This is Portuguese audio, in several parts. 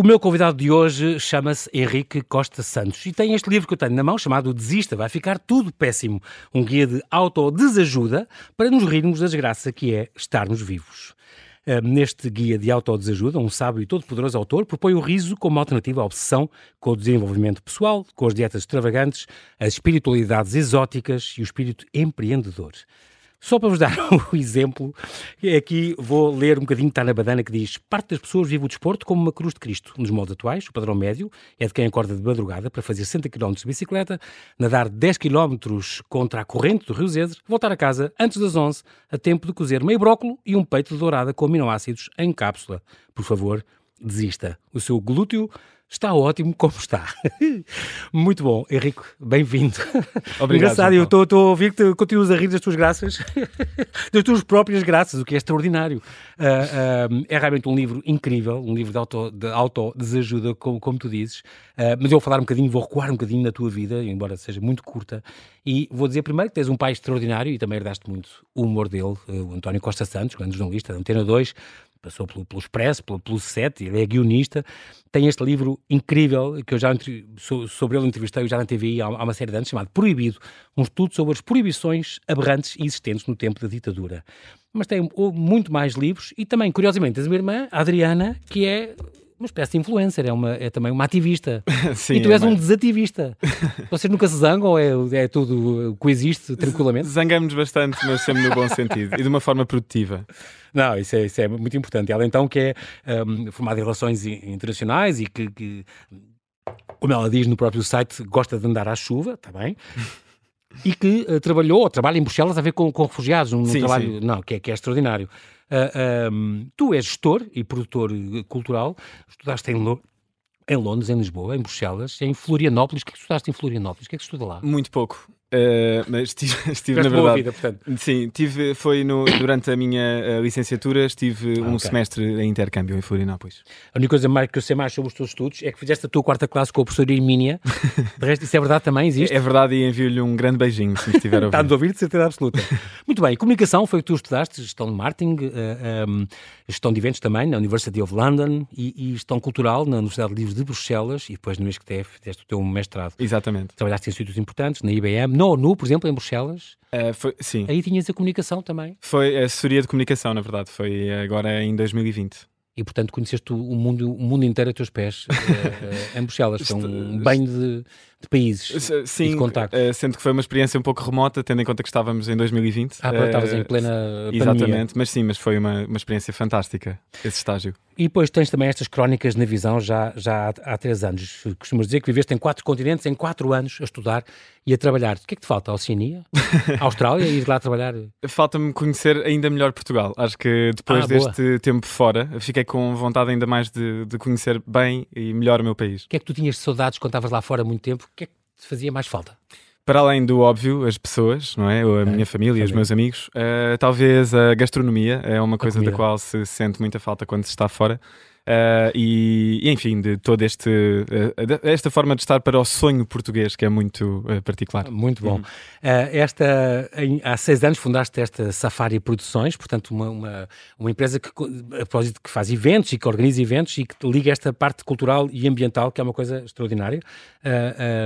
O meu convidado de hoje chama-se Henrique Costa Santos e tem este livro que eu tenho na mão chamado Desista, vai ficar tudo péssimo. Um guia de autodesajuda para nos rirmos da desgraça que é estarmos vivos. Neste guia de autodesajuda, um sábio e todo-poderoso autor propõe o riso como alternativa à obsessão com o desenvolvimento pessoal, com as dietas extravagantes, as espiritualidades exóticas e o espírito empreendedor. Só para vos dar o exemplo, aqui vou ler um bocadinho, está na badana, que diz parte das pessoas vive o desporto como uma cruz de Cristo. Nos modos atuais, o padrão médio é de quem acorda de madrugada para fazer 60 km de bicicleta, nadar 10 km contra a corrente do Rio Zedre, voltar a casa antes das 11, a tempo de cozer meio brócolo e um peito de dourada com aminoácidos em cápsula. Por favor, desista. O seu glúteo Está ótimo como está. Muito bom, Henrico, bem-vindo. Obrigado. Engraçado, eu estou a ouvir que continuas a rir das tuas graças, das tuas próprias graças, o que é extraordinário. Uh, uh, é realmente um livro incrível, um livro de, auto, de autodesajuda, como, como tu dizes. Uh, mas eu vou falar um bocadinho, vou recuar um bocadinho na tua vida, embora seja muito curta. E vou dizer primeiro que tens um pai extraordinário e também herdaste muito o humor dele, o António Costa Santos, grande jornalista da Antena 2, passou pelo, pelo Expresso, pelo, pelo Set, ele é guionista, tem este livro incrível, que eu já sobre ele entrevistei já na TV há, há uma série de anos, chamado Proibido, um estudo sobre as proibições aberrantes existentes no tempo da ditadura. Mas tem muito mais livros e também, curiosamente, tens a minha irmã, a Adriana, que é uma espécie de influencer, é, uma, é também uma ativista. Sim, e tu é és um desativista. Vocês nunca se zangam ou é, é tudo coexiste tranquilamente? Zangamos bastante, mas sempre no bom sentido e de uma forma produtiva. Não, isso é, isso é muito importante. Ela então que é um, formada em relações internacionais e que, que, como ela diz no próprio site, gosta de andar à chuva, está bem? e que uh, trabalhou, ou trabalha em Bruxelas a ver com, com refugiados, um, sim, trabalho sim. Não, que, é, que é extraordinário. Uh, ah, um, tu és gestor e produtor cultural, estudaste em, Lo em Londres, em Lisboa, em Bruxelas, em Florianópolis. O que é que estudaste em Florianópolis? O que é que estuda lá? Muito pouco. Uh, mas estive, estive na verdade. Vida, portanto. Sim, tive, foi no, durante a minha uh, licenciatura, estive ah, um okay. semestre em intercâmbio em Florianópolis. A única coisa mais que eu sei mais sobre os teus estudos é que fizeste a tua quarta classe com a professora Hermínia. De resto, isso é verdade também? Existe? É, é verdade e envio-lhe um grande beijinho se estiver a ouvir. Está-nos a ouvir, de certeza absoluta. Muito bem, comunicação foi o que tu estudaste, gestão de marketing, uh, um, gestão de eventos também na University of London e, e, gestão cultural na Universidade de Livros de Bruxelas e depois no ISCTF fizeste o teu mestrado. Exatamente. Trabalhaste em institutos importantes, na IBM, na ONU, por exemplo, em Bruxelas. Uh, foi, sim. Aí tinhas a comunicação também. Foi a assessoria de comunicação, na verdade. Foi agora em 2020 e portanto conheceste o mundo, o mundo inteiro a teus pés uh, em Bruxelas. Foi um banho de, de países Sim, e de contacto. Uh, sendo que foi uma experiência um pouco remota, tendo em conta que estávamos em 2020. Ah, uh, estavas em plena Exatamente, pandemia. mas sim, mas foi uma, uma experiência fantástica esse estágio. E depois tens também estas crónicas na visão já, já há, há três anos. Costumas dizer que viveste em quatro continentes em quatro anos a estudar e a trabalhar. O que é que te falta? A Oceania? A Austrália? Ir lá trabalhar? Falta-me conhecer ainda melhor Portugal. Acho que depois ah, deste boa. tempo fora, fiquei com vontade ainda mais de, de, conhecer bem e melhor o meu país. O que é que tu tinhas saudades quando estavas lá fora há muito tempo? O que é que te fazia mais falta? para além do óbvio, as pessoas, não é? A minha família, os meus amigos, uh, talvez a gastronomia é uma coisa da qual se sente muita falta quando se está fora. Uh, e, enfim, de toda este, uh, esta forma de estar para o sonho português, que é muito uh, particular. Muito bom. Uhum. esta, em, há seis anos fundaste esta Safari Produções, portanto, uma, uma, uma empresa que, a propósito, que faz eventos e que organiza eventos e que liga esta parte cultural e ambiental, que é uma coisa extraordinária.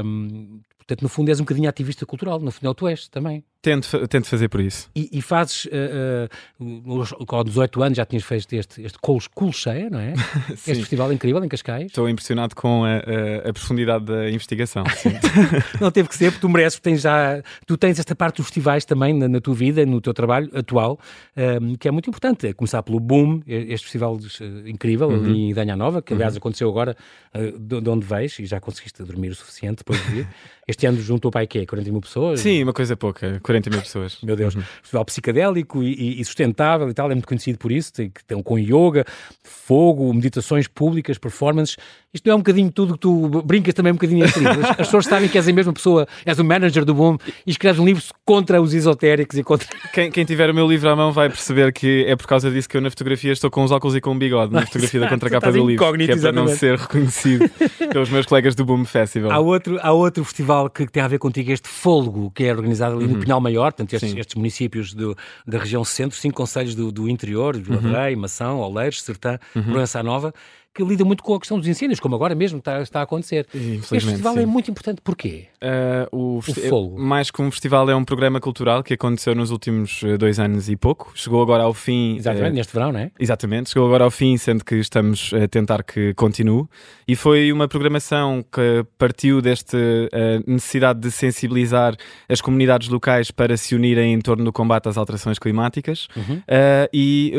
Um, portanto, no fundo, és um bocadinho ativista cultural, no final, tu és também. Tento, tento fazer por isso. E, e fazes, uh, uh, com 18 anos já tinhas feito este, este Colcheia, não é? este festival incrível em Cascais. Estou impressionado com a, a, a profundidade da investigação. não teve que ser, porque tu mereces, tens já, tu tens esta parte dos festivais também na, na tua vida, no teu trabalho atual, um, ehm, que é muito importante. É começar pelo Boom, este festival uh, incrível uhum. ali em Danha Nova, que aliás uhum. aconteceu agora de, de, onde vais e já conseguiste dormir o suficiente depois de vir. Este ano juntou para aí quê? 40 mil pessoas? Sim, uma coisa pouca. 40 mil pessoas. Meu Deus. Uhum. Festival psicadélico e, e, sustentável e tal, é muito conhecido por isso, tem, tem, com yoga, fogo, meditações públicas, performances. Isto não é um bocadinho tudo que tu brincas também um bocadinho este livro. As pessoas sabem que és a mesma pessoa, és o manager do Boom e escreves um livro contra os esotéricos e contra. Quem, quem, tiver o meu livro à mão vai perceber que é por causa disso que eu na fotografia estou com os óculos e com um bigode na fotografia da contracapa do livro. Que é para não ser reconhecido pelos meus colegas do Boom Festival. Há outro, há outro festival que tem a ver contigo, este Fôlego, que é organizado ali uhum. no Pinhal Maior, portanto, estes, estes municípios do, da região centro, cinco conselhos do, do interior, Vila uhum. Rei, Mação, Oleiros, Sertã, uhum. Proença Nova que lida muito com a questão dos incêndios, como agora mesmo está, está a acontecer. Este festival é sim. é muito importante, porquê? Uh, o, o Fogo. Mais que um festival, é um programa cultural que aconteceu nos últimos eh, dois anos e pouco. Chegou agora ao fim. Exatamente, uh, neste verão, não é? Exatamente, chegou agora ao fim, sendo que estamos a tentar que continue. E foi uma programação que partiu desta uh, necessidade de sensibilizar as comunidades locais para se unirem em torno do combate às alterações climáticas uhum. e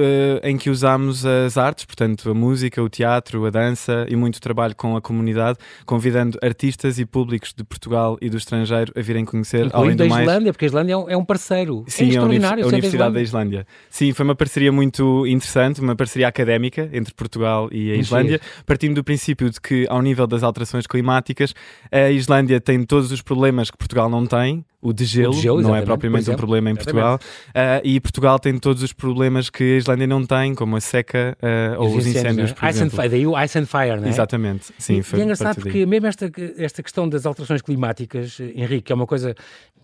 em que usámos as artes, portanto, a música, o teatro, a dança e muito trabalho com a comunidade, convidando artistas e públicos de Portugal e do estrangeiro a virem conhecer. Incluindo além do da Islândia, mais... porque a Islândia é um é parceiro. É Sim, é extraordinário. A, Universidade da Islândia. da Islândia. Sim, foi uma parceria muito interessante, uma parceria académica entre Portugal e a Islândia, partindo do princípio de que, ao nível das alterações climáticas, a Islândia tem todos os problemas que Portugal não tem, o de gelo, o de gelo não é propriamente um problema em Portugal. Uh, e Portugal tem todos os problemas que a Islândia não tem, como a seca uh, ou os incêndios. Ice, and fire, daí o Ice and Fire, não é? Exatamente, sim. E, e é engraçado porque mesmo esta, esta questão das alterações climáticas, Henrique, é uma coisa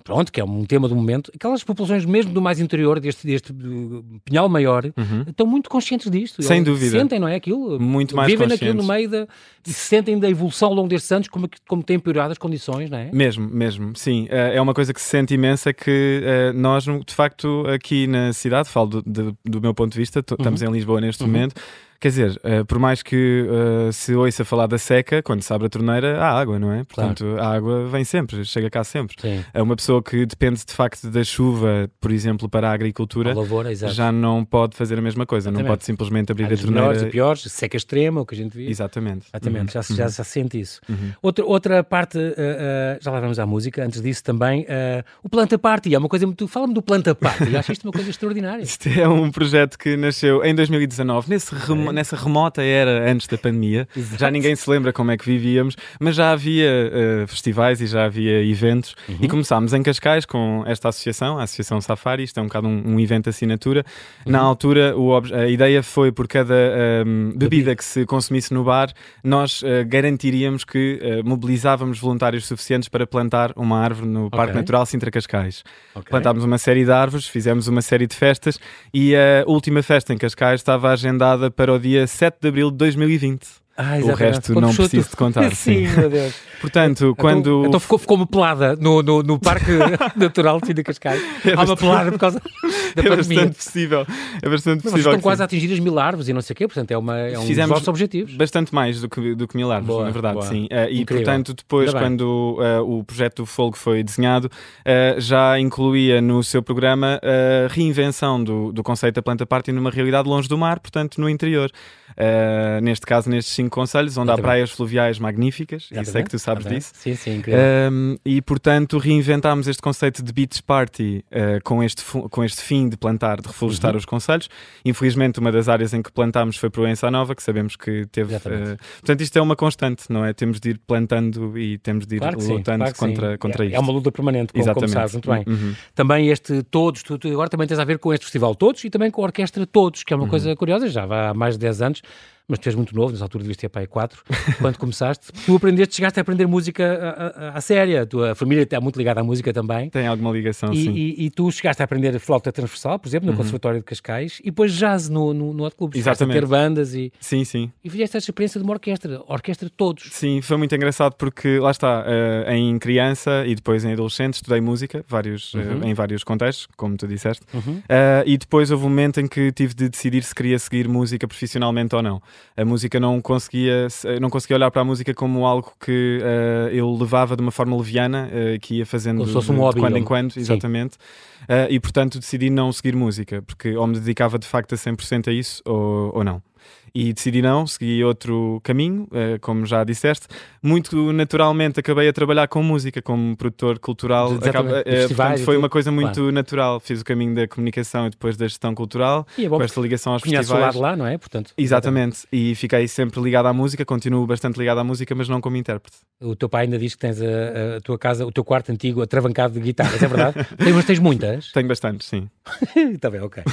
pronto, que é um tema do momento, aquelas populações mesmo do mais interior, deste, deste Pinhal Maior, uhum. estão muito conscientes disto. Sem dúvida. Sentem, não é? Aquilo. Muito mais Vivem naquilo no meio da. e sentem da evolução ao longo destes anos, como, como têm piorado as condições, não é? Mesmo, mesmo, sim. Eh, é uma coisa que se sente imensa que uh, nós, de facto, aqui na cidade, falo do, do, do meu ponto de vista, estamos uhum. em Lisboa neste uhum. momento Quer dizer, uh, por mais que uh, se ouça falar da seca, quando se abre a torneira, há água, não é? Portanto, claro. a água vem sempre, chega cá sempre. Sim. É uma pessoa que depende de facto da chuva, por exemplo, para a agricultura, a já não pode fazer a mesma coisa, Exatamente. não pode simplesmente abrir Há a torneira. Melhores e piores, seca extrema, o que a gente viu. Exatamente. Exatamente, uhum. já, já, já sente isso. Uhum. Outra, outra parte, uh, já lá vamos à música, antes disso também, o Planta Party, é uma coisa muito. Fala-me do Planta Party, acho isto uma coisa extraordinária. Isto é um projeto que nasceu em 2019, nesse remo nessa remota era antes da pandemia. Exato. Já ninguém se lembra como é que vivíamos, mas já havia uh, festivais e já havia eventos. Uhum. E começámos em Cascais com esta associação, a Associação Safari. Isto é um bocado um, um evento assinatura. Uhum. Na altura, o, a ideia foi por cada um, ehm, bebida que se consumisse no bar, nós uh, garantiríamos que uh, mobilizávamos voluntários suficientes para plantar uma árvore no okay. Parque Natural Sintra Cascais. Okay. Plantámos uma série de árvores, fizemos uma série de festas e a última festa em Cascais estava agendada para o dia 7 de abril de 2020. Ah, o resto não preciso de contar. sim, sim, meu Deus. Portanto, então, quando. Então ficou, ficou uma pelada no, no, no Parque Natural de Fim Cascais. É Há uma pelada por causa da é pandemia. Bastante possível. É bastante possível. estão quase a atingir as mil árvores e não sei o quê, portanto é, uma, é um Fizemos dos nossos objetivos. Bastante mais do que, do que mil árvores, boa, na verdade, boa. sim. Uh, e portanto, depois, quando uh, o projeto do Fogo foi desenhado, uh, já incluía no seu programa a reinvenção do, do conceito da planta party numa realidade longe do mar, portanto, no interior. Neste caso, nestes cinco conselhos, onde há praias fluviais magníficas, Exatamente. e sei que tu sabes disso. Sim, sim, incrível. Um, e portanto reinventámos este conceito de beach party uh, com, este, com este fim de plantar, de reflorestar uhum. os conselhos. Infelizmente, uma das áreas em que plantámos foi Proença Nova, que sabemos que teve. Uh, portanto, isto é uma constante, não é? Temos de ir plantando e temos de ir claro lutando sim, claro contra, contra é, isto. É uma luta permanente, como, como sabes, muito bem. Uhum. Também este Todos, tu, tu, agora também tens a ver com este festival Todos e também com a Orquestra Todos, que é uma uhum. coisa curiosa, já há mais de 10 anos much. Mas tu és muito novo, nessa altura devias ter pai 4, quando começaste. Tu aprendeste, chegaste a aprender música à séria, a tua família está muito ligada à música também. Tem alguma ligação, e, sim. E, e, tu chegaste a aprender flauta transversal, por exemplo, no uhum. Conservatório de Cascais, e depois jazz no, no, no Hot Club. Exatamente. a ter bandas e... Sim, sim. E fizeste essa experiência de uma orquestra, orquestra todos. Sim, foi muito engraçado porque, lá está, uh, em criança e depois em adolescente estudei música, vários, eh, uhum. uh, em vários contextos, como tu disseste, uhum. uh, e depois houve um momento em que tive de decidir se queria seguir música profissionalmente ou não. A música não conseguia, não conseguia olhar para a música como algo que uh, eu levava de uma forma leviana, uh, que ia fazendo de, um hobby, de quando em quando, exatamente. Uh, e portanto decidi não seguir música, porque ou me dedicava de facto a 100% a isso ou, ou não e decidi não, segui outro caminho, uh, como já disseste. Muito naturalmente acabei a trabalhar com música, como produtor cultural. Acaba, uh, portanto, foi uma coisa muito claro. natural. Fiz o caminho da comunicação e depois da gestão cultural, é com esta ligação aos festivais. o lado lá, não é? Portanto, exatamente. E fiquei sempre ligado à música, continuo bastante ligado à música, mas não como intérprete. O teu pai ainda diz que tens a, a tua casa, o teu quarto antigo atravancado de guitarras, é verdade? tens, tens muitas? Tenho bastantes, sim. Está bem, ok.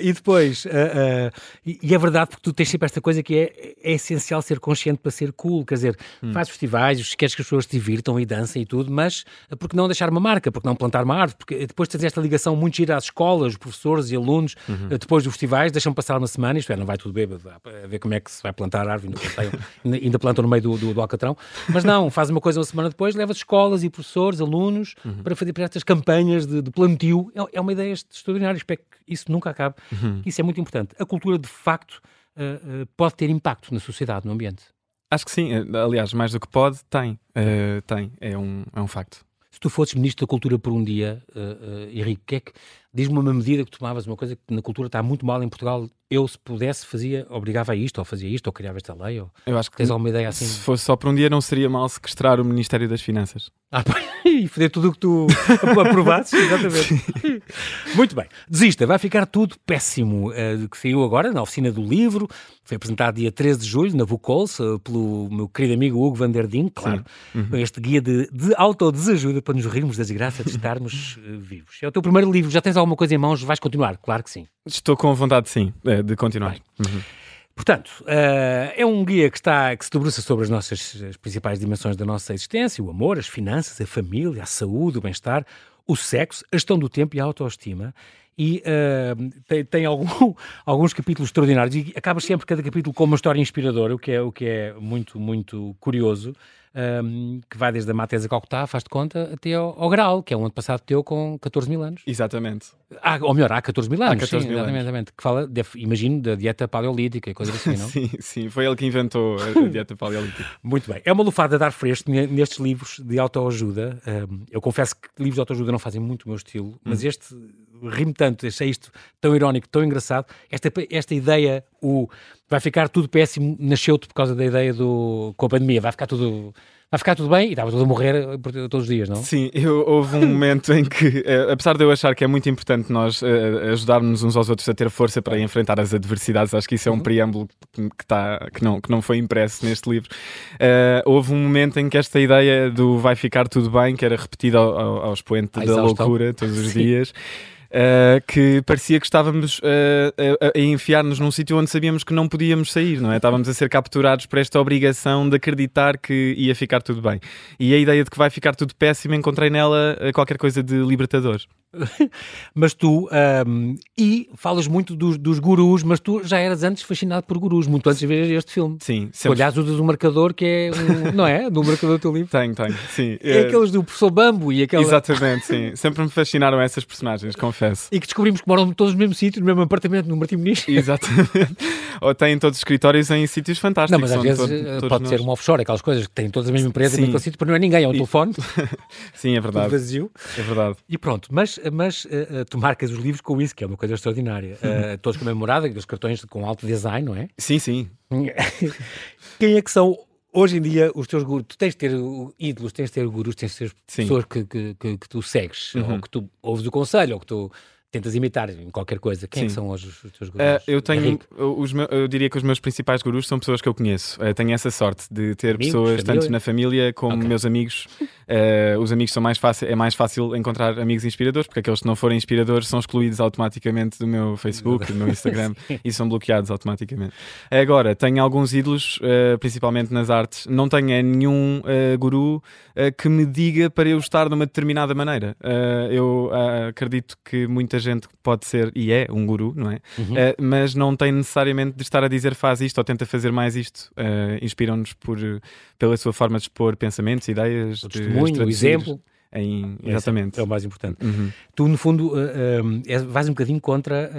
e depois, uh, e é verdade porque tu tens princípio esta coisa que é, é essencial ser consciente para ser cool, quer dizer, hum. faz festivais, queres que as pessoas se divirtam e dancem e tudo, mas porque não deixar uma marca, porque não plantar uma árvore, porque depois tens esta ligação muito gira às escolas, professores e alunos, uhum. depois dos festivais, deixam passar uma semana, isto é, não vai tudo bêbado, a ver como é que se vai plantar a árvore, ainda, ainda plantam no meio do, do, do, alcatrão, mas não, faz uma coisa uma semana depois, leva escolas e professores, alunos, uhum. para fazer para estas campanhas de, de plantio, é, é uma ideia extraordinária, espero que isso nunca acabe, uhum. isso é muito importante. A cultura, de facto, uh, uh, pode ter impacto na sociedade, no ambiente. Acho que sim. Eh, aliás, mais do que pode, tem. Uh, tem. É um, é um facto. Se tu fosses Ministro da Cultura por um dia, uh, Henrique, que é que Diz-me uma medida que tomavas, uma coisa que na cultura está muito mal em Portugal. Eu, se pudesse, fazia, obrigava a isto, ou fazia isto, ou criava esta lei. Ou... Eu acho que tens alguma ideia assim? Se fosse só por um dia, não seria mal sequestrar o Ministério das Finanças. Ah, e fazer tudo o que tu aprovasses, exatamente. muito bem. Desista, vai ficar tudo péssimo. Uh, que saiu agora na oficina do livro, foi apresentado dia 13 de julho, na Vucols, uh, pelo meu querido amigo Hugo Van der Ding, claro. Uhum. Este guia de, de autodesajuda para nos rirmos da desgraça de estarmos uh, vivos. É o teu primeiro livro, já tens alguma coisa em mãos, vais continuar? Claro que sim. Estou com vontade, sim, é, de continuar. Uhum. Portanto, uh, é um guia que, está, que se debruça sobre as nossas as principais dimensões da nossa existência: o amor, as finanças, a família, a saúde, o bem-estar, o sexo, a gestão do tempo e a autoestima. E uh, tem, tem algum, alguns capítulos extraordinários e acaba sempre cada capítulo com uma história inspiradora, o que é, o que é muito, muito curioso um, que vai desde a Matesa Calcutá, faz de conta, até ao, ao Graal, que é um antepassado teu com 14 mil anos. Exatamente. Ah, ou melhor, há 14 mil anos. Há 14 sim, mil exatamente, anos. exatamente. Que fala, deve, imagino, da dieta paleolítica e coisas assim, não? sim, sim, foi ele que inventou a dieta paleolítica. Muito bem. É uma lufada a dar fresco nestes livros de autoajuda. Um, eu confesso que livros de autoajuda não fazem muito o meu estilo, mas hum. este rimo tanto, achei isto tão irónico, tão engraçado. Esta, esta ideia, o vai ficar tudo péssimo, nasceu-te por causa da ideia do com a pandemia, vai ficar tudo vai ficar tudo bem e estava tudo a morrer todos os dias, não? Sim, eu, houve um momento em que, eh, apesar de eu achar que é muito importante nós uh, ajudarmos uns aos outros a ter força para enfrentar as adversidades, acho que isso é um uhum. preâmbulo que, tá, que, não, que não foi impresso neste livro. Uh, houve um momento em que esta ideia do vai ficar tudo bem, que era repetida ao, ao, ao expoente da loucura todos os Sim. dias. Uh, que parecia que estávamos uh, a, a enfiar-nos num sítio onde sabíamos que não podíamos sair, não é? Estávamos a ser capturados por esta obrigação de acreditar que ia ficar tudo bem. E a ideia de que vai ficar tudo péssimo, encontrei nela qualquer coisa de libertador. mas tu, um, e falas muito dos, dos, gurus, mas tu já eras antes fascinado por gurus, muito antes de ver este filme. Sim. Sempre... Aliás, usas um marcador que é, um, não é? Do marcador do teu livro. Tenho, tenho, sim. É, é aqueles do professor Bambo e aquela... Exatamente, sim. Sempre me fascinaram essas personagens, confesso. E que descobrimos que moram todos no mesmo sítio, no mesmo apartamento, no Martim Muniz. Exatamente. Ou têm todos os escritórios em sítios fantásticos. Não, mas às vezes todo, eh, pode nós. ser uma offshore, aquelas coisas que têm todas a mesma empresa, no sítio, porque não é ninguém, é um e... telefone. sim, é verdade. vazio. É verdade. E pronto, mas, mas uh, uh, tu marcas os livros com isso, que é uma coisa extraordinária. Uh, todos com a memorada, os cartões com alto design, não é? Sim, sim. Quem é que são hoje em dia os teus gurus? Tu tens de ter ídolos, tens de ter gurus, tens de ter pessoas que, que, que, que, tu segues, uhum. ou que tu ouves o conselho, ou que tu tentas imitar em qualquer coisa. Quem é são hoje os, teus gurus? Uh, eu tenho, os meus, eu diria que os meus principais gurus são pessoas que eu conheço. Uh, tenho essa sorte de ter amigos, pessoas família? tanto na família como okay. meus amigos. Uh, os amigos são mais fácil, é mais fácil encontrar amigos inspiradores, porque aqueles que não forem inspiradores são excluídos automaticamente do meu Facebook, do meu Instagram e são bloqueados automaticamente. Agora, tenho alguns ídolos, principalmente nas artes. Não tenho nenhum guru que me diga para eu estar de uma determinada maneira. eu acredito que muitas muita gente pode ser e é um guru, não é? Uhum. Uh, mas não tem necessariamente de estar a dizer faz isto ou tenta fazer mais isto. Uh, Inspiram-nos por, pela sua forma de expor pensamentos, ideias, o testemunho, o exemplo. Em, exatamente. É, é, o mais importante. Uhum. Tu, no fundo, uh, vais um bocadinho contra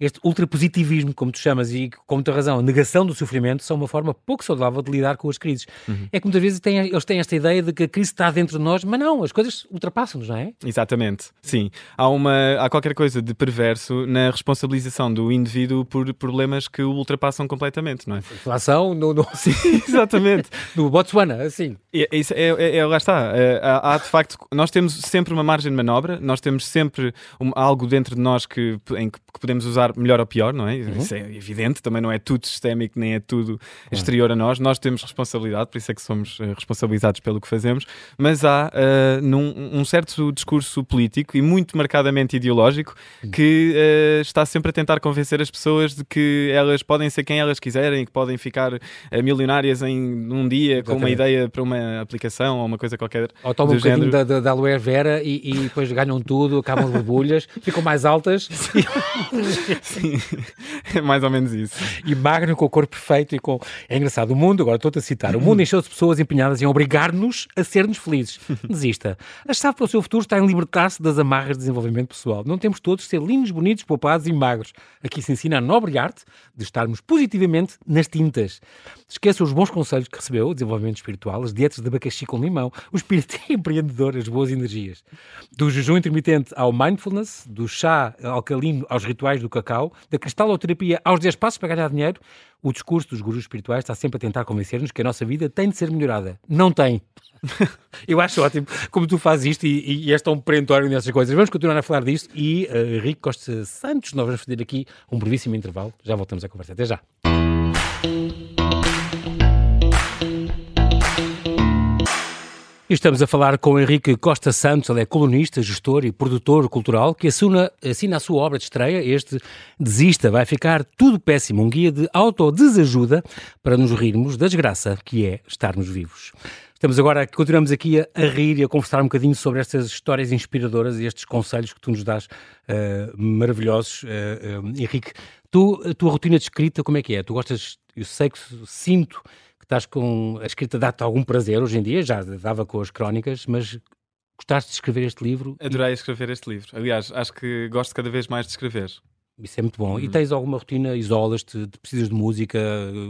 este ultrapositivismo, como tu chamas, e com muita razão, a negação do sofrimento são uma forma pouco saudável de lidar com as crises. Uhum. É que muitas vezes têm, eles têm esta ideia de que a crise está dentro de nós, mas não, as coisas ultrapassam-nos, não é? Exatamente, sim. Há, uma, há qualquer coisa de perverso na responsabilização do indivíduo por problemas que o ultrapassam completamente, não é? Inflação no... no... Sim, exatamente. no Botswana, assim. É, é, é, é, lá está. Há, há, de facto, nós temos sempre uma margem de manobra, nós temos sempre um, algo dentro de nós que, em que, podemos usar melhor ou pior, não é? Uhum. Isso é evidente, também não é tudo sistémico, nem é tudo exterior a nós. Nós temos responsabilidade, por isso é que somos uh, responsabilizados pelo que fazemos, mas há uh, num, um certo discurso político e muito marcadamente ideológico uhum. que uh, está sempre a tentar convencer as pessoas de que elas podem ser quem elas quiserem, que podem ficar milionárias em um dia Exatamente. com uma ideia para uma aplicação ou uma coisa qualquer. Ou tomam um bocadinho da, da, da aloe vera e, e, depois ganham tudo, acabam de borbulhas, ficam mais altas. Sim, é mais ou menos isso. E magno com o corpo perfeito e com. É engraçado, o mundo, agora estou-te a citar, o mundo encheu-se de pessoas empenhadas em obrigar-nos a sermos felizes. Desista. A chave para o seu futuro está em libertar-se das amarras de desenvolvimento pessoal. Não temos todos de ser lindos, bonitos, poupados e magros. Aqui se ensina a nobre arte de estarmos positivamente nas tintas. Esqueça os bons conselhos que recebeu, o desenvolvimento espiritual, as dietas de abacaxi com limão, o espírito empreendedor, as boas energias. Do jejum intermitente ao mindfulness, do chá alcalino aos rituais do cacau, da cristaloterapia aos 10 passos para ganhar dinheiro, o discurso dos gurus espirituais está sempre a tentar convencer-nos que a nossa vida tem de ser melhorada. Não tem. Eu acho ótimo como tu fazes isto e, e és tão perentório nessas coisas. Vamos continuar a falar disto e uh, Rico Costa Santos, nós vamos fazer aqui um brevíssimo intervalo. Já voltamos à conversa. Até já. E estamos a falar com Henrique Costa Santos, ele é colunista, gestor e produtor cultural, que assina, assina a sua obra de estreia, este Desista, vai ficar tudo péssimo, um guia de autodesajuda para nos rirmos da desgraça que é estarmos vivos. Estamos agora, continuamos aqui a, a, rir e a conversar um bocadinho sobre estas histórias inspiradoras e estes conselhos que tu nos dás uh, maravilhosos. Uh, uh, Henrique, tu, a tua rotina de escrita, como é que é? Tu gostas, eu sei que sinto estás com a escrita dá-te algum prazer hoje em dia, já dava com as crónicas, mas gostaste de escrever este livro? Adorei escrever este livro. Aliás, acho que gosto cada vez mais de escrever. Isso é muito bom. Uhum. E tens alguma rotina? Isolas-te? Precisas de música?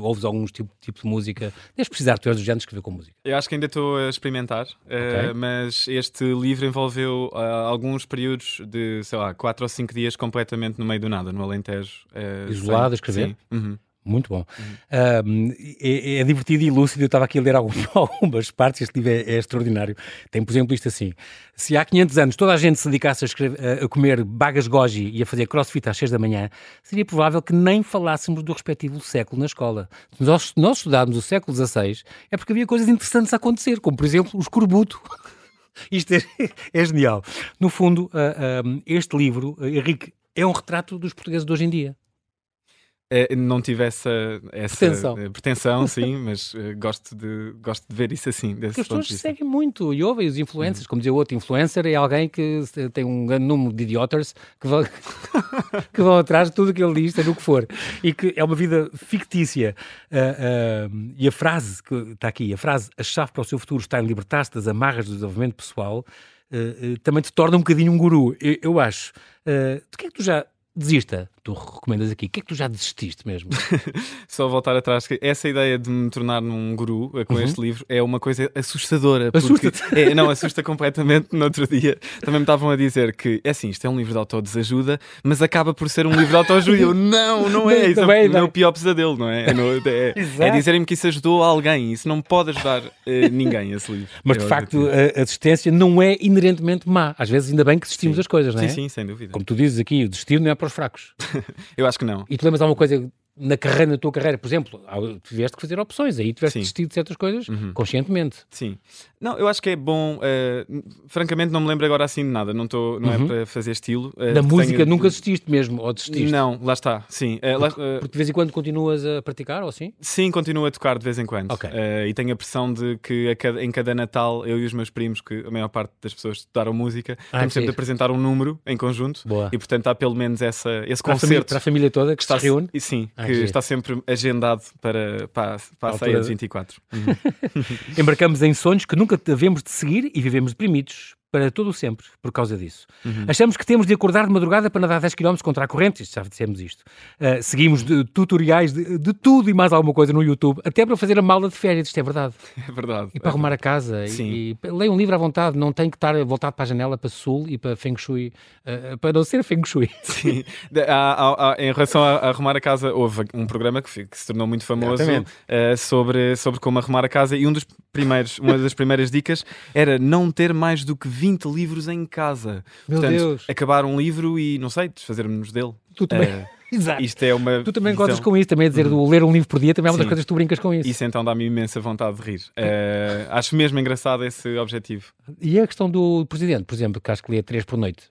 Ouves algum tipo, tipo de música? Deves precisar, tu és do género de escrever com música. Eu acho que ainda estou a experimentar, okay. uh, mas este livro envolveu uh, alguns períodos de, sei lá, 4 ou 5 dias completamente no meio do nada, no Alentejo. Uh, Isolado sem... a escrever? Sim. Uhum. Muito bom. Uhum. é, é, divertido e lúcido. Eu estava aqui a ler algumas, partes. Este livro é, é, extraordinário. Tem, por exemplo, isto assim: se há 500 anos toda a gente se dedicasse a, escrever, a comer bagas goji e a fazer crossfit às 6 da manhã, seria provável que nem falássemos do respectivo século na escola. Se nós, nós estudarmos o século XVI, é porque havia coisas interessantes a acontecer, como, por exemplo, o escorbuto. Isto é, é, genial. No fundo, uh, uh, este livro, uh, Henrique, é um retrato dos portugueses de hoje em dia. É, não tive essa, essa pretensão. Eh, pretensão, sim, mas uh, gosto, de, gosto de ver isso assim. Porque as pessoas seguem muito e ouvem os influencers, uhum. como dizia o outro influencer, é alguém que tem um grande número de idiotas que vão, que vão atrás de tudo o que ele diz, seja o que for, e que é uma vida fictícia. Uh, uh, e a frase que está aqui, a frase a chave para o seu futuro está em libertar-se das amarras do desenvolvimento pessoal, também te torna um bocadinho um guru, eu, eu acho. de que é que tu já desista. Tu recomendas aqui. O que é que tu já desististe mesmo? Só voltar atrás. Essa ideia de me tornar um guru com uhum. este livro é uma coisa assustadora. Assusta-te? É, não, assusta completamente. No outro dia também me estavam a dizer que é assim, isto é um livro de autodesajuda, mas acaba por ser um livro de autoajuda. Eu, não, não é. Isso é o meu pior pesadelo, não é? É, é, é dizerem-me que isso ajudou alguém. Isso não pode ajudar uh, ninguém, esse livro. Mas de facto, a, a desistência não é inerentemente má. Às vezes, ainda bem que desistimos sim. as coisas, não é? Sim, sim, sem dúvida. Como tu dizes aqui, o destino não é para os fracos. Eu acho que não. E tu lembras alguma coisa na carreira, na tua carreira, por exemplo, tiveste que fazer opções, aí tiveste desistido de certas coisas uhum. conscientemente. Sim. Não, eu acho que é bom. Uh, francamente, não me lembro agora assim de nada. Não, tô, não é uhum. é para fazer estilo. Uh, da música tenho... nunca desististe mesmo? Ou desististe? Não, lá está. Sim. Uh, porque, lá, porque, de vez em quando continuas a praticar ou assim? Sim, continuo a tocar de vez em quando. Okay. e tenho a pressão de que cada, em cada Natal, eu e os meus primos, que a maior parte das pessoas estudaram música, ah, temos sempre de apresentar um número em conjunto. Boa. E portanto há pelo menos essa, esse para concerto. A família, para a família toda que está, se reúne? Sim, ah, que está sempre agendado para, para, para a, a ceia de 24. Uhum. Embarcamos em sonhos que nunca devemos de seguir e vivemos deprimidos para todo o sempre por causa disso. Uhum. Achamos que temos de acordar de madrugada para nadar 10 km contra a corrente, já dissemos isto. Uh, seguimos de, tutoriais de, de, tudo e mais alguma coisa no YouTube, até para fazer a mala de férias, isto é verdade. É verdade. E para é arrumar verdade. a casa. Sim. E, e leia um livro à vontade, não tem que estar voltado para a janela, para sul e para Feng Shui, uh, para não ser Feng Shui. Sim. há, há, em relação a, a, arrumar a casa, houve um programa que, que se tornou muito famoso uh, sobre, sobre como arrumar a casa e um dos primeiros, uma das primeiras dicas era não ter mais do que 20 livros em casa. Meu Portanto, Deus. acabar um livro e, não sei, desfazermos dele. Tu também. Eh, Exato. isto é uma. Tu também visão- gostas com isso, também a dizer do ler um livro por dia, também é uma das Sim. coisas que tu brincas com isso. Isso então dá-me imensa vontade de rir. Eh, acho mesmo engraçado esse objetivo. E a questão do presidente, por exemplo, que acho que lê três por noite.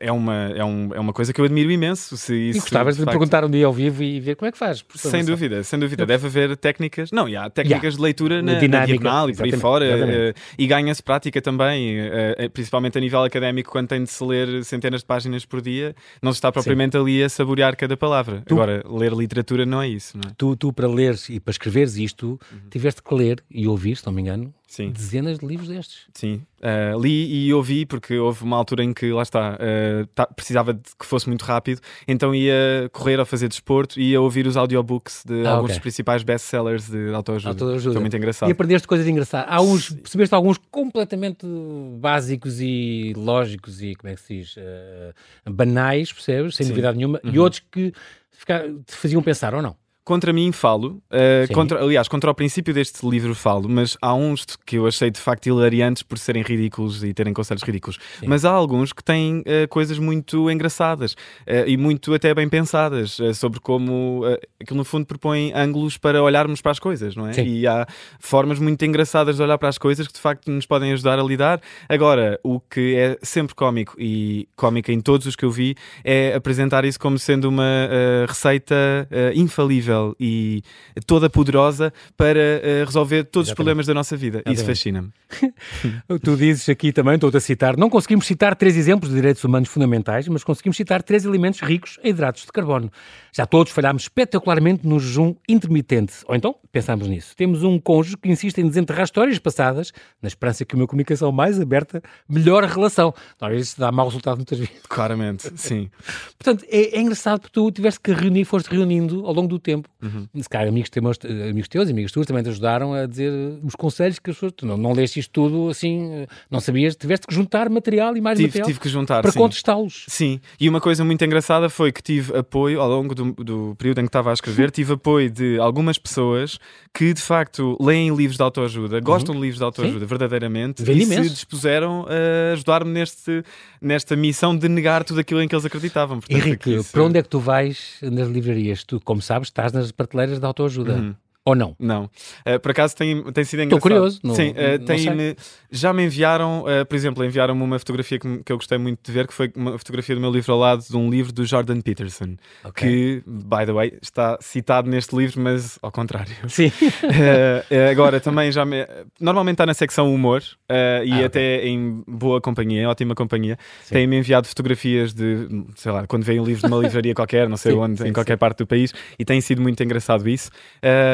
É uma, é, um, é uma coisa que eu admiro imenso. Se E isso, gostavas de facto- perguntar um dia ao vivo e ver como é que faz. Sem dúvida, sem dúvida. Deve haver técnicas. Não, e há técnicas de leitura Na na, na dinâmica, diagonal e por aí fora. exatamente. eh, e ganha-se prática também, eh, eh, principalmente a nível académico, quando tem de se ler centenas de páginas por dia, não se está propriamente ali a saborear cada palavra. Tu- Agora, ler literatura não é isso, não é? Tu, tu, para leres e para escreveres isto, Uhum. tiveste que ler e ouvir, se não me engano, Sim. dezenas de livros destes. Sim, Uh, li e ouvi porque houve uma altura em que, lá está, uh, tá- precisava de que fosse muito rápido, então ia correr ou fazer desporto e ia ouvir os audiobooks de Ah, alguns ok. dos principais best-sellers de autoajuda. Autoajuda. Foi muito engraçado. E aprendeste coisas engraçadas. Há uns, percebeste alguns completamente básicos e lógicos e, como é que se diz, eh, banais, percebes? Sem Sim. novidade nenhuma. E Uhum. outros que te faziam pensar, ou não? Contra mim falo, uh, contra, aliás, contra o princípio deste livro falo, mas há uns que eu achei de facto hilariantes por serem ridículos e terem conselhos ridículos. Sim. Mas há alguns que têm uh, coisas muito engraçadas uh, e muito até bem pensadas sobre como aquilo no fundo propõe ângulos para olharmos para as coisas, não é? Sim. E há formas muito engraçadas de olhar para as coisas que de facto nos podem ajudar a lidar. Agora, o que é sempre cómico e cómico em todos os que eu vi é apresentar isso como sendo uma receita uh, infalível e toda poderosa para uh, resolver todos os Exatamente. problemas da nossa vida. Isso Exatamente. fascina-me. Tu dizes aqui também, estou-te a citar, não conseguimos citar três exemplos de direitos humanos fundamentais, mas conseguimos citar três elementos ricos em hidratos de carbono. Já todos falhámos espetacularmente no jejum intermitente. Ou então, pensamos nisso. Temos um cônjuge que insiste em desenterrar histórias passadas, na esperança que uma comunicação mais aberta melhore a relação. Talvez isso dá mau resultado muitas vezes. Claramente, sim. Portanto, é, é engraçado porque tu tiveste que reunir, foste reunindo ao longo do tempo. Uhum. Se calhar amigos teus, amigos teus, amigos tuas também te ajudaram a dizer os conselhos que as pessoas. Tu não, não leste isto tudo assim, eh, não sabias, tiveste que juntar material e mais Tive, material tive que juntar. para sim. contestá-los. Sim, e uma coisa muito engraçada foi que tive apoio ao longo do, do período em que estava a escrever, tive apoio de algumas pessoas que de facto leem livros de autoajuda, gostam de livros de autoajuda verdadeiramente Vende e imenso. se dispuseram a ajudar-me neste, nesta missão de negar tudo aquilo em que eles acreditavam. Portanto, Henrique, isso- para onde é que tu vais nas livrarias? Tu, como sabes, estás nas prateleiras de autoajuda. Uhum. Ou não? Não. Uh, por acaso tem, tem sido Estou engraçado. curioso, não- Sim, uh, não tem-me- já me enviaram, uh, por exemplo, enviaram-me uma fotografia que, me- que eu gostei muito de ver, que foi uma fotografia do meu livro ao lado de um livro do Jordan Peterson, Ok. que, by the way, está citado neste livro, mas ao contrário. Sim. Agora também já me... normalmente está na secção humor e Ah, até em boa companhia, em ótima companhia. Sim. Tem-me enviado fotografias de, sei lá, quando vem um livro de uma livraria qualquer, não sei Sim, onde, sim, em qualquer sim. parte do país, e tem sido muito engraçado isso.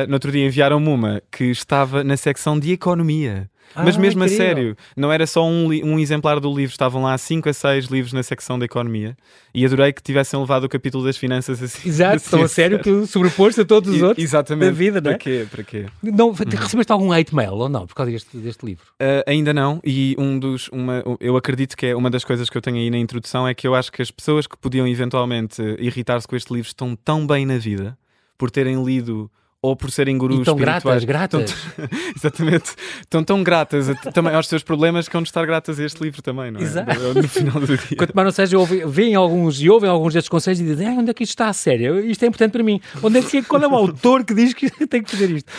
No outro dia enviaram-me uma que estava na secção de economia. Mas Ah, mesmo a sério, não era só um, um exemplar do livro, estavam lá 5 a 6 livros na secção da economia e adorei que tivessem levado o capítulo das finanças assim. Exato, assim estão a sério que sobreposto a todos os E- outros Exatamente. da vida, não é? Para quê? Para quê? Não, recebeste algum hate mail ou não, por causa deste, deste livro? Uh, ainda não, e um dos, uma, eu acredito que é uma das coisas que eu tenho aí na introdução é que eu acho que as pessoas que podiam eventualmente irritar-se com este livro estão tão bem na vida por terem lido ou por serem gurus E tão gratas, gratas. Exatamente. Estão tão gratas a- também aos seus problemas que vão estar gratas a este livro também, não é? Exato. No final do dia. Quanto mais não seja, ouve- veem alguns e ouvem alguns destes conselhos e dizem "Ai, onde é que isto está a sério? Isto é importante para mim. Onde é que, qual é o autor que diz que tem que fazer isto?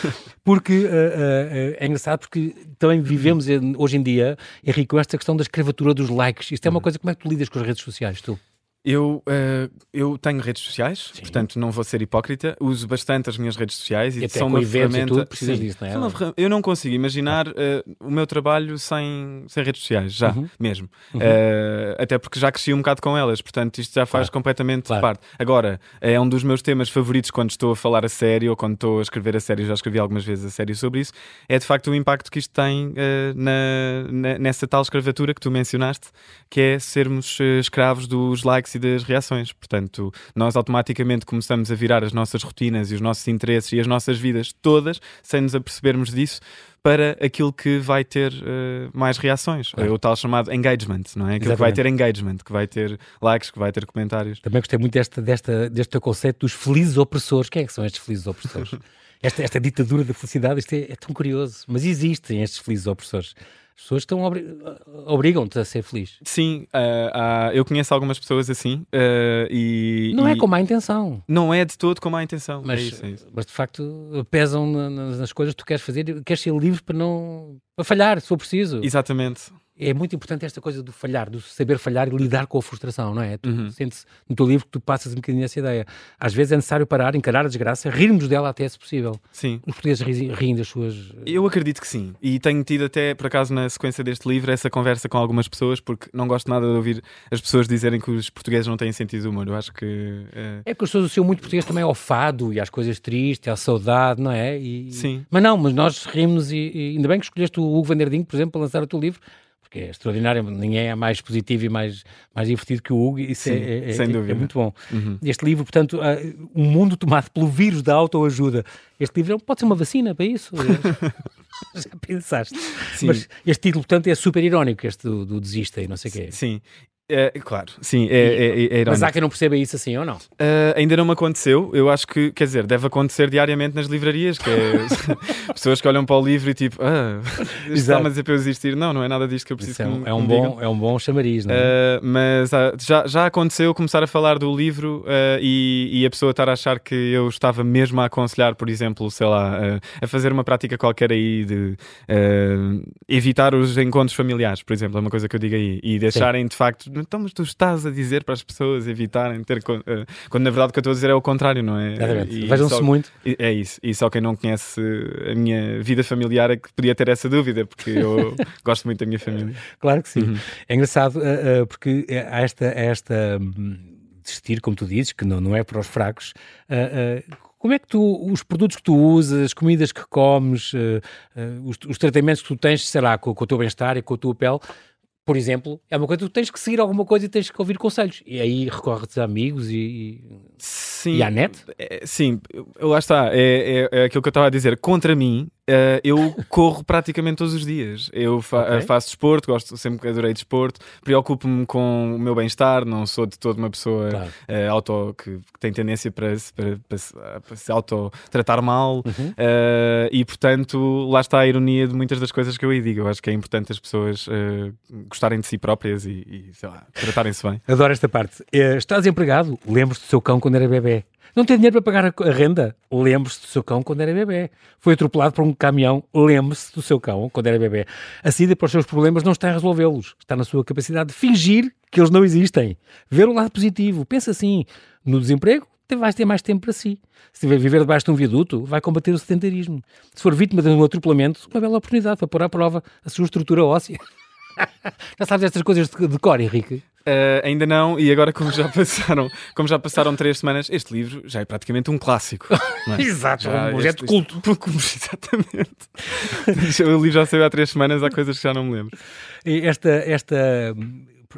Porque ah, ah, é engraçado porque também vivemos hoje em dia, Henrique, com esta questão da escravatura dos likes. Isto é uma coisa, como é que tu lidas com as redes sociais, tu? Eu, eh, eu tenho redes sociais, Sim. portanto não vou ser hipócrita, uso bastante as minhas redes sociais e, E são uma e ferramenta. tudo, precisas Sim, disso, não é? uma Eu não consigo imaginar eh, o meu trabalho sem, sem redes sociais, já, Uhum. mesmo. Eh, até porque já cresci um bocado com elas, portanto isto já faz Claro. completamente Claro. parte. Agora, é um dos meus temas favoritos quando estou a falar a sério ou quando estou a escrever a sério, já escrevi algumas vezes a sério sobre isso, é de facto o impacto que isto tem na, na- nessa tal escravatura que tu mencionaste, que é sermos escravos dos likes e das reações. Portanto, nós automaticamente começamos a virar as nossas rotinas e os nossos interesses e as nossas vidas todas, sem nos apercebermos disso, para aquilo que vai ter eh, mais reações. Claro. É o tal chamado engagement, não é? Aquilo que vai Exatamente. ter engagement, que vai ter likes, que vai ter comentários. Também gostei muito desta, desta, deste teu conceito dos felizes opressores. Quem é que são estes felizes opressores? esta, esta ditadura da felicidade, isto é, é tão curioso. Mas existem estes felizes opressores. As pessoas estão obri obrigam-te a ser feliz. Sim, uh, uh, eu conheço algumas pessoas assim uh, e. Não é e... é com má intenção. Não é de todo com má intenção. Mas, é isso, é isso. mas de facto pesam nas coisas que tu queres fazer, queres ser livre para não. para falhar, se for preciso. Exatamente é muito importante esta coisa do falhar, do saber falhar e lidar com a frustração, não é? Tu uhum. sentes no teu livro que tu passas um bocadinho essa ideia. Às vezes é necessário parar, encarar a desgraça, rirmos dela até se possível. Sim. Os portugueses riem das suas. Eu acredito que sim. E tenho tido até, por acaso, na sequência deste livro, essa conversa com algumas pessoas, porque não gosto nada de ouvir as pessoas dizerem que os portugueses não têm sentido de humor. Eu acho que. É, é que as pessoas associam muito português também ao fado e às coisas tristes, à saudade, não é? E... Sim. Mas não, mas nós rimos e, e ainda bem que escolheste o Hugo Vanderding, por exemplo, para lançar o teu livro que é extraordinário, ninguém é mais positivo e mais, mais divertido que o Hugo, isso Sim, é, é, é, é, muito bom. Uhum. Este livro, portanto, uh, um mundo tomado pelo vírus da autoajuda. Este livro pode ser uma vacina para isso. Já pensaste? Sim. Mas este título, portanto, é super irónico, este do, do Desista e não sei o quê. Sim, é, claro, sim, é, é, é Mas há quem não perceba isso assim ou não? Uh, ainda não me aconteceu. Eu acho que, quer dizer, deve acontecer diariamente nas livrarias, que é pessoas que olham para o livro e tipo, ah, está-me a dizer para eu existir. Não, não é nada disto que eu preciso. É um, é, um bom, é um bom chamariz, não é? Uh, mas uh, já, já aconteceu começar a falar do livro e, e, a pessoa estar a achar que eu estava mesmo a aconselhar, por exemplo, sei lá, a fazer uma prática qualquer aí de evitar os encontros familiares, por exemplo, é uma coisa que eu digo aí, e deixarem Sim. de facto então, mas tu estás a dizer para as pessoas evitarem ter. Uh, quando na verdade o que eu estou a dizer é o contrário, não é? Vejam-se muito. É isso. E só quem não conhece a minha vida familiar é que podia ter essa dúvida, porque eu gosto muito da minha família. Claro que sim. Uhum. É engraçado uh, uh, porque há esta. Esta hum, desistir, como tu dizes, que não, não é para os fracos. Como é que tu, os produtos que tu usas, as comidas que comes, uh, uh, os, os, tratamentos que tu tens, sei lá, com, com o teu bem-estar e com a tua pele, por exemplo, é uma coisa que tu tens que seguir alguma coisa e tens que ouvir conselhos. E aí recorre-te a amigos e, sim, e à net? É, sim, lá está. É, é, é aquilo que eu estava a dizer. Contra mim, Uh, eu corro praticamente todos os dias. Eu fa okay. faço desporto, gosto, sempre adorei desporto, preocupo-me com o meu bem-estar, não sou de toda uma pessoa claro. uh, auto, que, que, tem tendência para, para, para, para se auto-tratar mal uhum. uh, e, portanto, lá está a ironia de muitas das coisas que eu aí digo. Eu acho que é importante as pessoas gostarem de si próprias e, e tratarem-se bem. Adoro esta parte. estás empregado? Lembro-te do seu cão quando era bebê. Não tem dinheiro para pagar a renda? Lembre-se do seu cão quando era bebê. Foi atropelado por um caminhão? Lembre-se do seu cão quando era bebê. A saída para os seus problemas não está a resolvê-los. Está na sua capacidade de fingir que eles não existem. Ver o lado positivo. Pensa assim, no desemprego, vais ter mais tempo para si. Se viver debaixo de um viaduto, vai combater o sedentarismo. Se for vítima de um atropelamento, uma bela oportunidade para pôr à prova a sua estrutura óssea. Já sabes estas coisas de cor, Henrique? Uh, ainda não, e agora como já passaram, como já passaram três semanas, este livro já é praticamente um clássico. É? Exato, já, um projeto de culto. Este, exatamente. o livro já saiu há três semanas, há coisas que já não me lembro. E esta, esta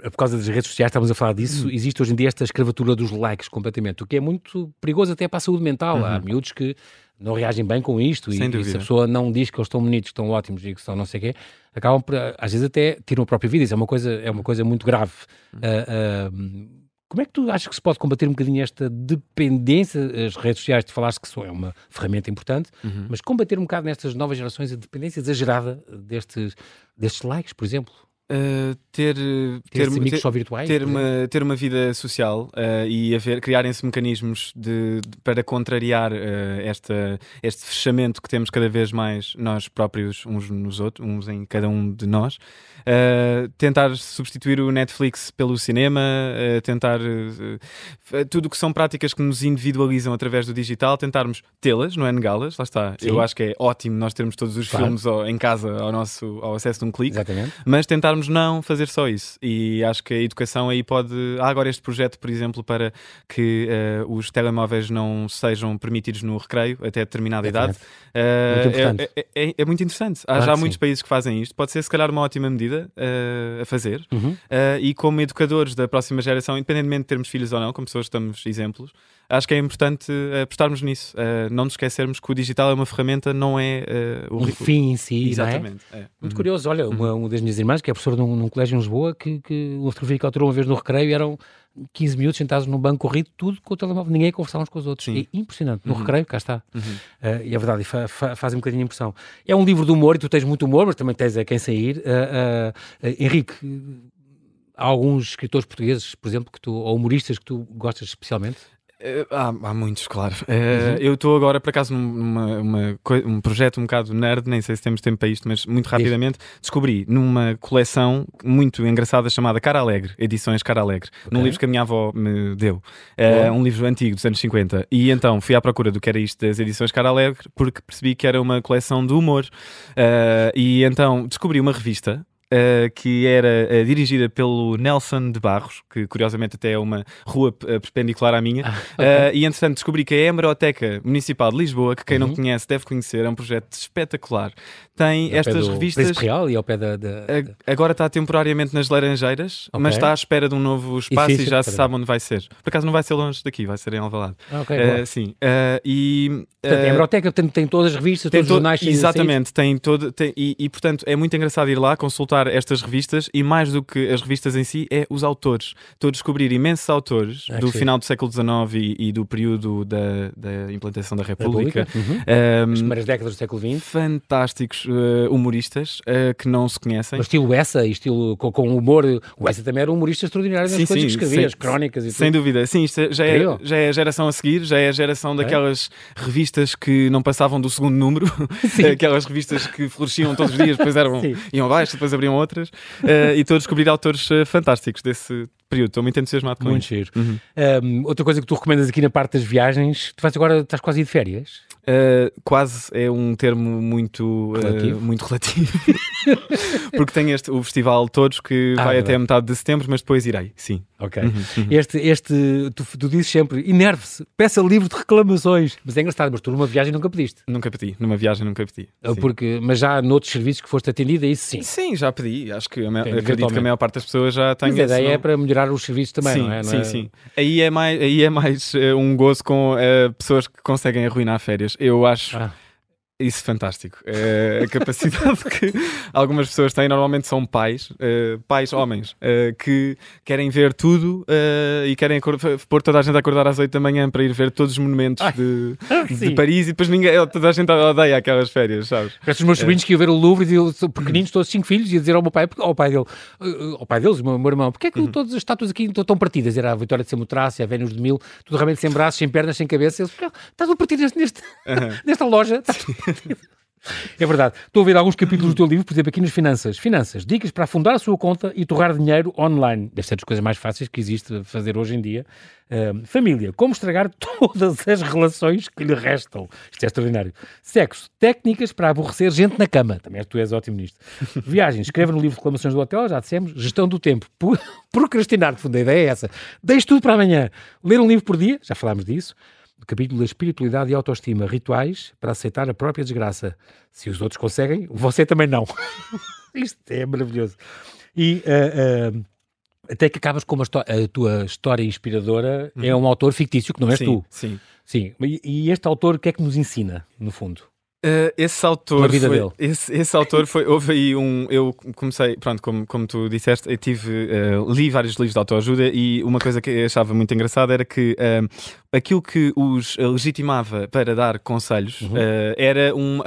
por causa das redes sociais, estávamos a falar disso, uhum. existe hoje em dia esta escravatura dos likes completamente, o que é muito perigoso até para a saúde mental. Uhum. Há miúdos que não reagem bem com isto e, e, se a pessoa não diz que eles estão bonitos, que estão ótimos e que estão não sei o quê, acabam por, às vezes até tiram a própria vida. Isso é uma coisa, é uma coisa muito grave. Uh, uh, como é que tu achas que se pode combater um bocadinho esta dependência? As redes sociais, tu falaste que são, é uma ferramenta importante, uhum. mas combater um bocado nestas novas gerações a dependência exagerada destes, destes likes, por exemplo? Uh, ter ter, ter, ter, só virtuais, ter uma, ter uma vida social uh, e haver, criarem-se mecanismos de, de, para contrariar uh, esta, este fechamento que temos cada vez mais nós próprios uns nos outros, uns em cada um de nós. tentar substituir o Netflix pelo cinema, tentar tudo que são práticas que nos individualizam através do digital, tentarmos tê-las, não é negá-las, lá está. Sim. Eu acho que é ótimo nós termos todos os claro. filmes em casa ao nosso ao acesso de um clique, mas tentar tentarmos não fazer só isso. E acho que a educação aí pode. Há agora este projeto, por exemplo, para que uh, os telemóveis não sejam permitidos no recreio até determinada é idade. Uh, é, é, é, é, muito interessante. Há claro já muitos sim. países que fazem isto. Pode ser, se calhar, uma ótima medida uh, a fazer. Uhum. e como educadores da próxima geração, independentemente de termos filhos ou não, como pessoas estamos exemplos, acho que é importante apostarmos nisso. Uh, não nos esquecermos que o digital é uma ferramenta, não é uh, o um fim em si. É? Exatamente. É? É. Muito uhum. curioso. Olha, uma, uhum. uma, das minhas irmãs, que é professora num, num colégio em Lisboa, que, que uma fotografia que alterou uma vez no recreio eram 15 minutos sentados num banco corrido, tudo com o telemóvel, ninguém a conversar uns com os outros. Sim. É impressionante. No uhum. recreio, cá está. Uhum. Uh, e é verdade, fa, fa, faz um bocadinho de impressão. É um livro de humor e tu tens muito humor, mas também tens a quem sair. Uh, uh, Henrique, há alguns escritores portugueses, por exemplo, que tu, ou humoristas que tu gostas especialmente? Uh, há, há, muitos, claro. Uh, uhum. Eu estou agora, por acaso, num um projeto um bocado nerd, nem sei se temos tempo para isto, mas muito rapidamente Isso. descobri numa coleção muito engraçada chamada Cara Alegre, Edições Cara Alegre, okay. num livro que a minha avó me deu. Uh, um livro antigo dos anos 50. E então fui à procura do que era isto das Edições Cara Alegre, porque percebi que era uma coleção de humor. e então descobri uma revista uh, que era uh, dirigida pelo Nelson de Barros, que curiosamente até é uma rua uh, perpendicular à minha. Ah, okay. e entretanto descobri que a Hemeroteca Municipal de Lisboa, que quem uhum. não conhece deve conhecer, é um projeto espetacular. Tem ao estas revistas. Real e ao pé da, da, Agora está temporariamente nas Laranjeiras, okay. mas está à espera de um novo espaço e, e já se sabe onde vai ser. Por acaso não vai ser longe daqui, vai ser em Alvalade. Ah, okay, sim. e, portanto, a Hemeroteca tem, tem todas as revistas, todos os jornais. Exatamente, tem todo. Tem, e, e portanto é muito engraçado ir lá consultar estas revistas e mais do que as revistas em si, é os autores. Estou a descobrir imensos autores é do sim. final do século XIX e, e do período da, da, implantação da República. República. Uhum. Um, As primeiras décadas do século XX. Fantásticos uh, humoristas uh, que não se conhecem. Mas estilo Essa, estilo com, com humor. O Essa também era um humorista extraordinário nas sim, coisas sim, que escrevia, sem, as crónicas e Sem tudo. dúvida. Sim, isto é, já é, já é a geração a seguir, já é a geração daquelas é? revistas que não passavam do segundo número, aquelas revistas que floresciam todos os dias, depois eram, iam abaixo, depois abriam outras. Uh, e estou a descobrir autores uh, fantásticos desse período. Estou muito entusiasmado com muito isso. Muito giro. Uhum. Um, outra coisa que tu recomendas aqui na parte das viagens, tu vais agora, estás quase de férias? Uh, quase é um termo muito relativo, uh, muito relativo. porque tem este, o festival todos que ah, vai até a metade de setembro, mas depois irei, sim. Ok. Uhum, uhum. Este, este tu, tu dizes sempre, inerve-se, peça livre de reclamações. Mas é engraçado, mas tu numa viagem nunca pediste. Nunca pedi, numa viagem nunca pedi. Ah, porque, mas já noutros serviços que foste atendido, é isso sim. Sim, já pedi. Acho que a, acredito que a maior parte das pessoas já tem. Mas a ideia é para melhorar os serviços também, sim, não é? Não sim, é... sim. Aí é mais, aí é mais uh, um gozo com uh, pessoas que conseguem arruinar férias. Eu acho. Ah isso é fantástico. É a capacidade que algumas pessoas têm, normalmente são pais, uh, pais homens, uh, que querem ver tudo uh, e querem pôr toda a gente a acordar às 8 da manhã para ir ver todos os monumentos de, de, Paris e depois ninguém, toda a gente odeia aquelas férias, sabes? Os meus sobrinhos que iam ver o Louvre e pequeninos, todos cinco filhos, e dizer ao meu pai, ao pai dele, ao pai deles, meu, meu irmão, porque é que uhum. todas as estátuas aqui estão partidas? Era a Vitória de Samotrácia, a Vênus de Mil, tudo realmente sem braços, sem pernas, sem cabeça. Eles, estás a partir neste, neste, uhum. nesta loja? É verdade. Estou a ver alguns capítulos do teu livro, por exemplo, aqui nas finanças. Finanças, dicas para afundar a sua conta e torrar dinheiro online. Deve ser das coisas mais fáceis que existe fazer hoje em dia. Uh, família, como estragar todas as relações que lhe restam. Isto é extraordinário. Sexo, técnicas para aborrecer gente na cama. Também tu és ótimo nisto. Viagens, escreva no livro de reclamações do hotel, já dissemos. Gestão do tempo. Procrastinar, de fundo, a ideia é essa. Deixe tudo para amanhã. Ler um livro por dia, já falámos disso capítulo da espiritualidade e autoestima, rituais para aceitar a própria desgraça. Se os outros conseguem, você também não. Isto é maravilhoso. E uh, uh, até que acabas com uma a tua história inspiradora é uhum. é um autor fictício que não és sim, tu. Sim. Sim. E, e este autor o que é que nos ensina, no fundo? Uh, esse autor foi, esse, esse, autor foi houve aí um eu comecei pronto como, como tu disseste eu tive uh, li vários livros de autoajuda e uma coisa que eu achava muito engraçada era que uh, aquilo que os legitimava para dar conselhos uhum. era um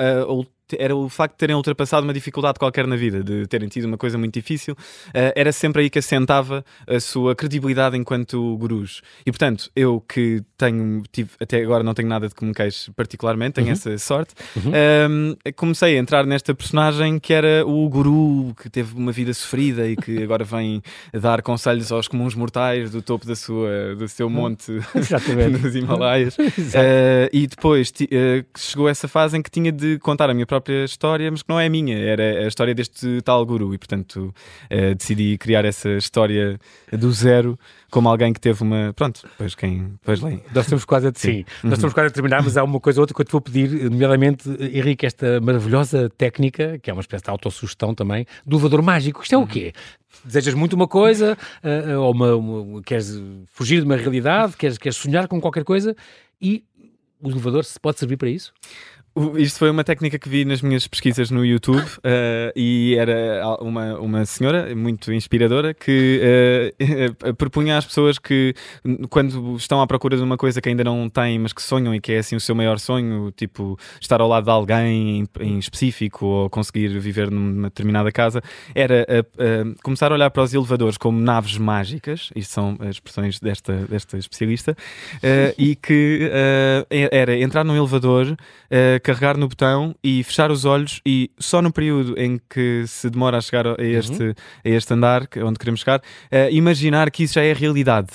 era o facto de terem ultrapassado uma dificuldade qualquer na vida, de terem tido uma coisa muito difícil, uh, era sempre aí que assentava a sua credibilidade enquanto gurus. E portanto, eu que tenho, tive, até agora não tenho nada de que me queixe particularmente, tenho uhum. essa sorte, uhum. um, ehm, comecei a entrar nesta personagem que era o guru que teve uma vida sofrida e que agora vem dar conselhos aos comuns mortais do topo da sua, do seu monte nos Himalaias. uh, e depois uh, chegou essa fase em que tinha de contar a minha própria própria história, mas que não é minha, era a história deste tal guru e, portanto, uh, decidi criar essa história do zero como alguém que teve uma. Pronto, depois quem. Depois lê. Nós estamos quase a, sim, nós estamos quase a terminar, mas há uma coisa ou outra que eu te vou pedir, nomeadamente, Henrique, esta maravilhosa técnica, que é uma espécie de autossugestão também, do elevador mágico. Isto é o quê? Desejas muito uma coisa, uh, ou uma, uma, queres fugir de uma realidade, queres, queres sonhar com qualquer coisa e o elevador pode servir para isso? Isto foi uma técnica que vi nas minhas pesquisas no YouTube uh, e era uma, uma senhora muito inspiradora que uh, propunha às pessoas que, quando estão à procura de uma coisa que ainda não têm, mas que sonham e que é assim o seu maior sonho, tipo estar ao lado de alguém em, em específico ou conseguir viver numa determinada casa, era uh, começar a olhar para os elevadores como naves mágicas, isto são as expressões desta, desta especialista, e que era entrar num elevador carregar no botão e fechar os olhos e só no período em que se demora a chegar a este, uhum. a este andar onde queremos chegar, uh, imaginar que isso já é realidade.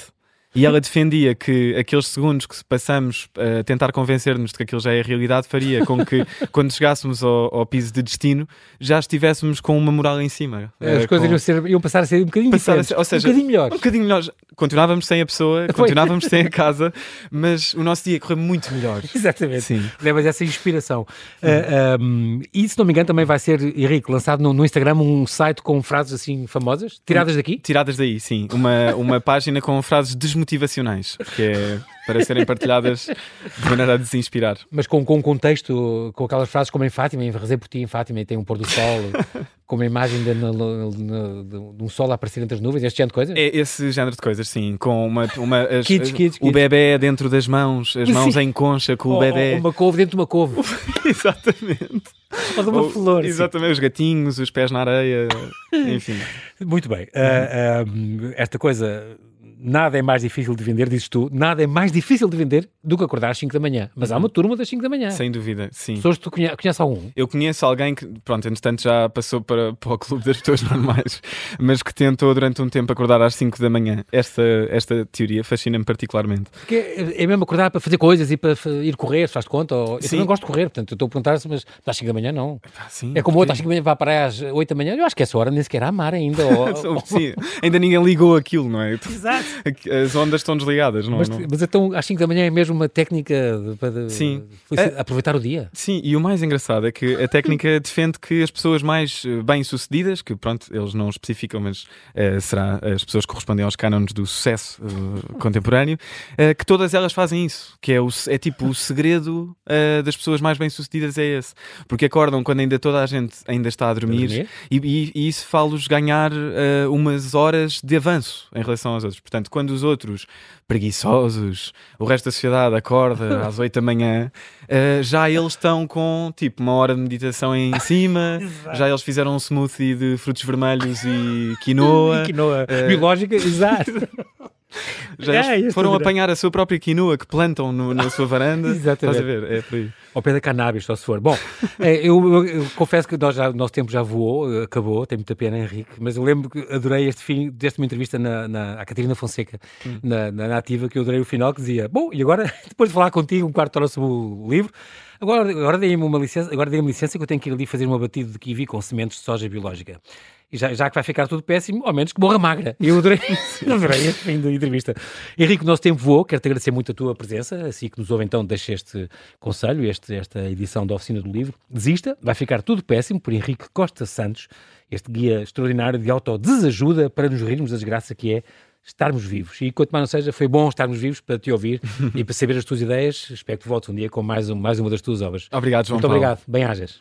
E ela defendia que aqueles segundos que passamos a tentar convencer-nos de que aquilo já é realidade faria com que, quando chegássemos ao, ao, piso de destino, já estivéssemos com uma moral em cima. As coisas iam, ser, iam, passar a ser um bocadinho diferentes, ser, ou seja, um bocadinho melhores. Um bocadinho melhores. Continuávamos sem a pessoa, continuávamos sem a casa, mas o nosso dia correu muito melhor. Exatamente. Sim. Levas essa inspiração. Uh, ah, um, e, se não me engano, também vai ser, Henrique, lançado no, no, Instagram um site com frases assim famosas, tiradas daqui? Tiradas daí, sim. Uma, uma página com frases desmotivadas motivacionais, que é para serem partilhadas de maneira a desinspirar. Mas com, com um contexto, com aquelas frases como em Fátima, em rezei por ti em Fátima e tem um pôr do sol, com uma imagem de, de, de, um sol a aparecer entre as nuvens, este género de coisas? É esse género de coisas, sim. Com uma. uma as, kids, kids, o bebê dentro das mãos, as mãos sim. em concha com o bebê. uma couve dentro de uma couve. Exatamente. Ou de uma Ou, flor. Exatamente, sim. os gatinhos, os pés na areia, enfim. Muito bem. Uh, uh, esta coisa nada é mais difícil de vender, dizes tu, nada é mais difícil de vender do que acordar às 5 da manhã. Mas há uma uhum. turma das 5 da manhã. Sem dúvida, sim. Pessoas que tu conhe conheces algum? Eu conheço alguém que, pronto, entretanto já passou para, para o clube das pessoas normais, mas que tentou durante um tempo acordar às 5 da manhã. Esta, esta teoria fascina-me particularmente. Porque é, é mesmo acordar para fazer coisas e para ir correr, faz-te conta? Ou... Eu também gosto de correr, portanto, eu estou a perguntar-se, mas às 5 da manhã não. Sim, é como outro às 5 da manhã vai parar às 8 da manhã. Eu acho que essa hora nem sequer há mar ainda. Ou... sim, ainda ninguém ligou aquilo, não é? Exato. As ondas estão desligadas, não, mas, não... mas então às 5 da manhã é mesmo uma técnica para sim. É, aproveitar o dia. Sim, e o mais engraçado é que a técnica defende que as pessoas mais eh, bem-sucedidas, que pronto, eles não especificam, mas uh, será as pessoas que correspondem aos cânones do sucesso uh, contemporâneo, uh, que todas elas fazem isso, que é, o, é tipo o segredo das pessoas mais bem-sucedidas é esse, porque acordam quando ainda toda a gente ainda está a dormir, dormir? E, e, e, isso faz-los ganhar umas horas de avanço em relação aos outros. Portanto, quando os outros preguiçosos, o resto da sociedade acorda às 8 da manhã, uh, já eles estão com tipo uma hora de meditação em cima, já eles fizeram um smoothie de frutos vermelhos e quinoa. E quinoa uh, biológica, exato. Já é, foram apanhar a sua própria quinoa que plantam no, na sua varanda. Exatamente. Estás a ver? É por aí. Ao pé da cannabis, só se for. Bom, é, eu, eu, eu, confesso que nós já, o nosso tempo já voou, acabou, tem muita pena, Henrique, mas eu lembro que adorei este fim, deste uma entrevista na, na, à Catarina Fonseca, hum. na, na Nativa, que eu adorei o final, que dizia, bom, e agora, depois de falar contigo um quarto de hora sobre o livro, agora, agora dei-me uma licença, agora dei-me licença que eu tenho que ir ali fazer uma batida de kiwi com sementes de soja biológica. E já, já que vai ficar tudo péssimo, ao menos que morra magra. Eu adorei, adorei este fim da entrevista. Henrique, o nosso tempo voou. Quero-te agradecer muito a tua presença. Assim que nos ouve, então, deixa este conselho, este, esta edição da Oficina do Livro. Desista, vai ficar tudo péssimo, por Henrique Costa Santos, este guia extraordinário de autodesajuda para nos rirmos da desgraça que é estarmos vivos. E quanto mais não seja, foi bom estarmos vivos para te ouvir e para saber as tuas ideias. Espero que voltes um dia com mais, um, mais uma das tuas obras. Obrigado, João Muito Paulo. obrigado. Bem-ajas.